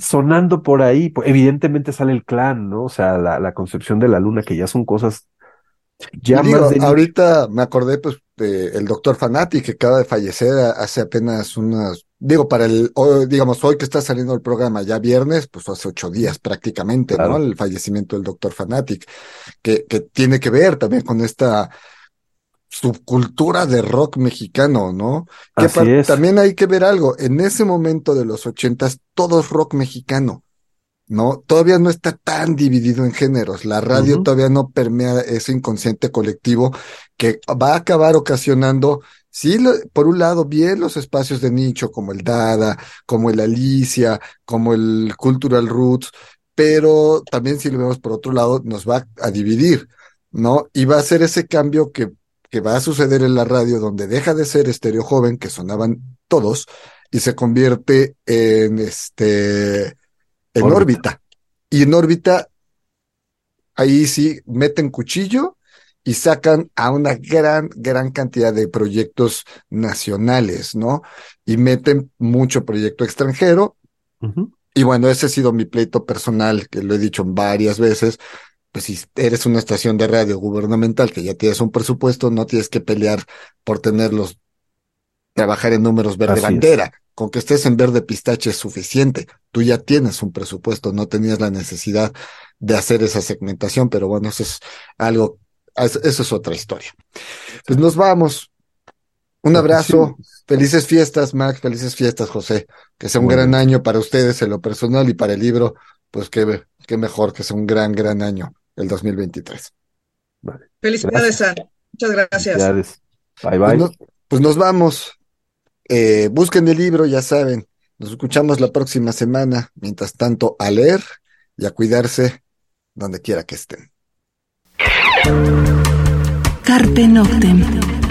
sonando por ahí, evidentemente sale el clan, ¿no? O sea, la, la concepción de la luna, que ya son cosas ya más ahorita me acordé pues del doctor Fanati que acaba de fallecer hace apenas unas digo, para el, digamos, hoy que está saliendo el programa ya viernes, pues hace ocho días prácticamente, ¿no? El fallecimiento del doctor Fanatic, que, que tiene que ver también con esta subcultura de rock mexicano, ¿no? Que también hay que ver algo, en ese momento de los ochentas, todo es rock mexicano. ¿no? Todavía no está tan dividido en géneros. La radio todavía no permea ese inconsciente colectivo que va a acabar ocasionando Sí, por un lado, bien los espacios de nicho como el Dada, como el Alicia, como el Cultural Roots, pero también si lo vemos por otro lado, nos va a dividir, ¿no? Y va a ser ese cambio que, que va a suceder en la radio, donde deja de ser estéreo joven, que sonaban todos, y se convierte en este, en órbita. Y en órbita, ahí sí, meten cuchillo y sacan a una gran, gran cantidad de proyectos nacionales, ¿no? Y meten mucho proyecto extranjero. Y bueno, ese ha sido mi pleito personal, que lo he dicho varias veces. Pues si eres una estación de radio gubernamental que ya tienes un presupuesto, no tienes que pelear por tenerlos, trabajar en números verde bandera. Con que estés en verde pistache es suficiente. Tú ya tienes un presupuesto, no tenías la necesidad de hacer esa segmentación, pero bueno, eso es algo eso es otra historia. Pues nos vamos. Un abrazo. Felices fiestas, Max. Felices fiestas, José. Que sea un gran año para ustedes en lo personal y para el libro. Pues qué, qué mejor que sea un gran, gran año el 2023. Vale. Felicidades, San. Muchas gracias. Bye, bye. Pues, pues nos, vamos. Eh, busquen el libro, ya saben. Nos escuchamos la próxima semana. Mientras tanto, a leer y a cuidarse donde quiera que estén. Carpe Noctem.